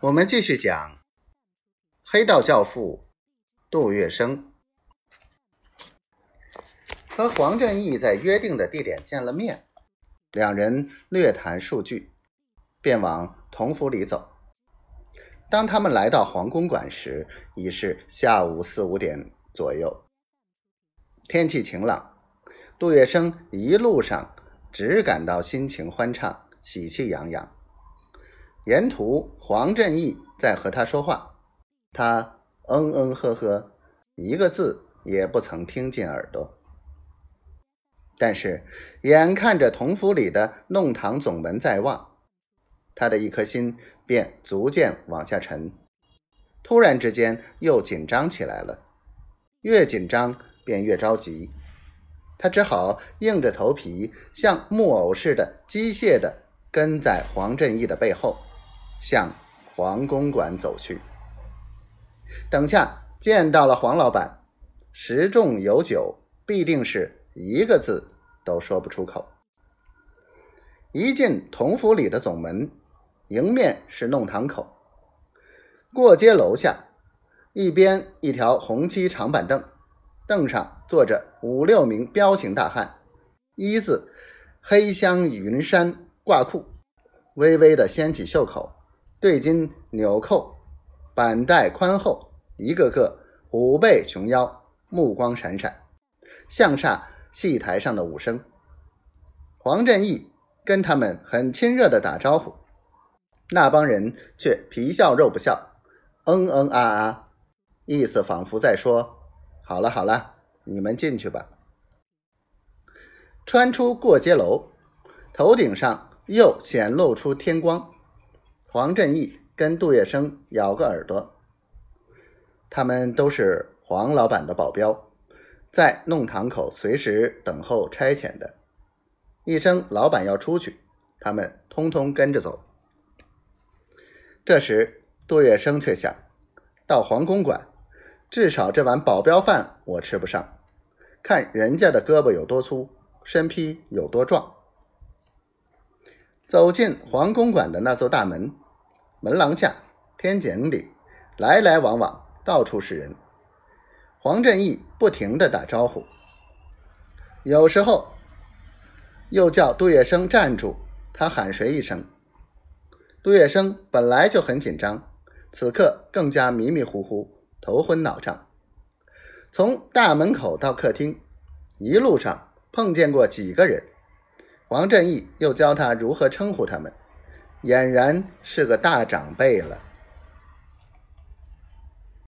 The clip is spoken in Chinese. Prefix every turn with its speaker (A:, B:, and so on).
A: 我们继续讲黑道教父杜月笙和黄振义在约定的地点见了面，两人略谈数句，便往同福里走。当他们来到黄公馆时，已是下午四五点左右，天气晴朗。杜月笙一路上只感到心情欢畅，喜气洋洋。沿途，黄振义在和他说话，他嗯嗯呵呵，一个字也不曾听进耳朵。但是，眼看着同府里的弄堂总门在望，他的一颗心便逐渐往下沉。突然之间，又紧张起来了，越紧张便越着急。他只好硬着头皮，像木偶似的机械地跟在黄振义的背后。向黄公馆走去。等下见到了黄老板，十重有九，必定是一个字都说不出口。一进同府里的总门，迎面是弄堂口。过街楼下，一边一条红漆长板凳，凳上坐着五六名彪形大汉，一字黑香云衫挂裤，微微的掀起袖口。对襟纽扣，板带宽厚，一个个虎背熊腰，目光闪闪，像煞戏台上的武生。黄振义跟他们很亲热的打招呼，那帮人却皮笑肉不笑，嗯嗯啊啊，意思仿佛在说：“好了好了，你们进去吧。”穿出过街楼，头顶上又显露出天光。黄振义跟杜月笙咬个耳朵，他们都是黄老板的保镖，在弄堂口随时等候差遣的。一声老板要出去，他们通通跟着走。这时，杜月笙却想到黄公馆，至少这碗保镖饭我吃不上。看人家的胳膊有多粗，身披有多壮。走进黄公馆的那座大门。门廊下，天井里，来来往往，到处是人。黄振义不停的打招呼，有时候又叫杜月笙站住，他喊谁一声。杜月笙本来就很紧张，此刻更加迷迷糊糊，头昏脑胀。从大门口到客厅，一路上碰见过几个人，黄振义又教他如何称呼他们。俨然是个大长辈了。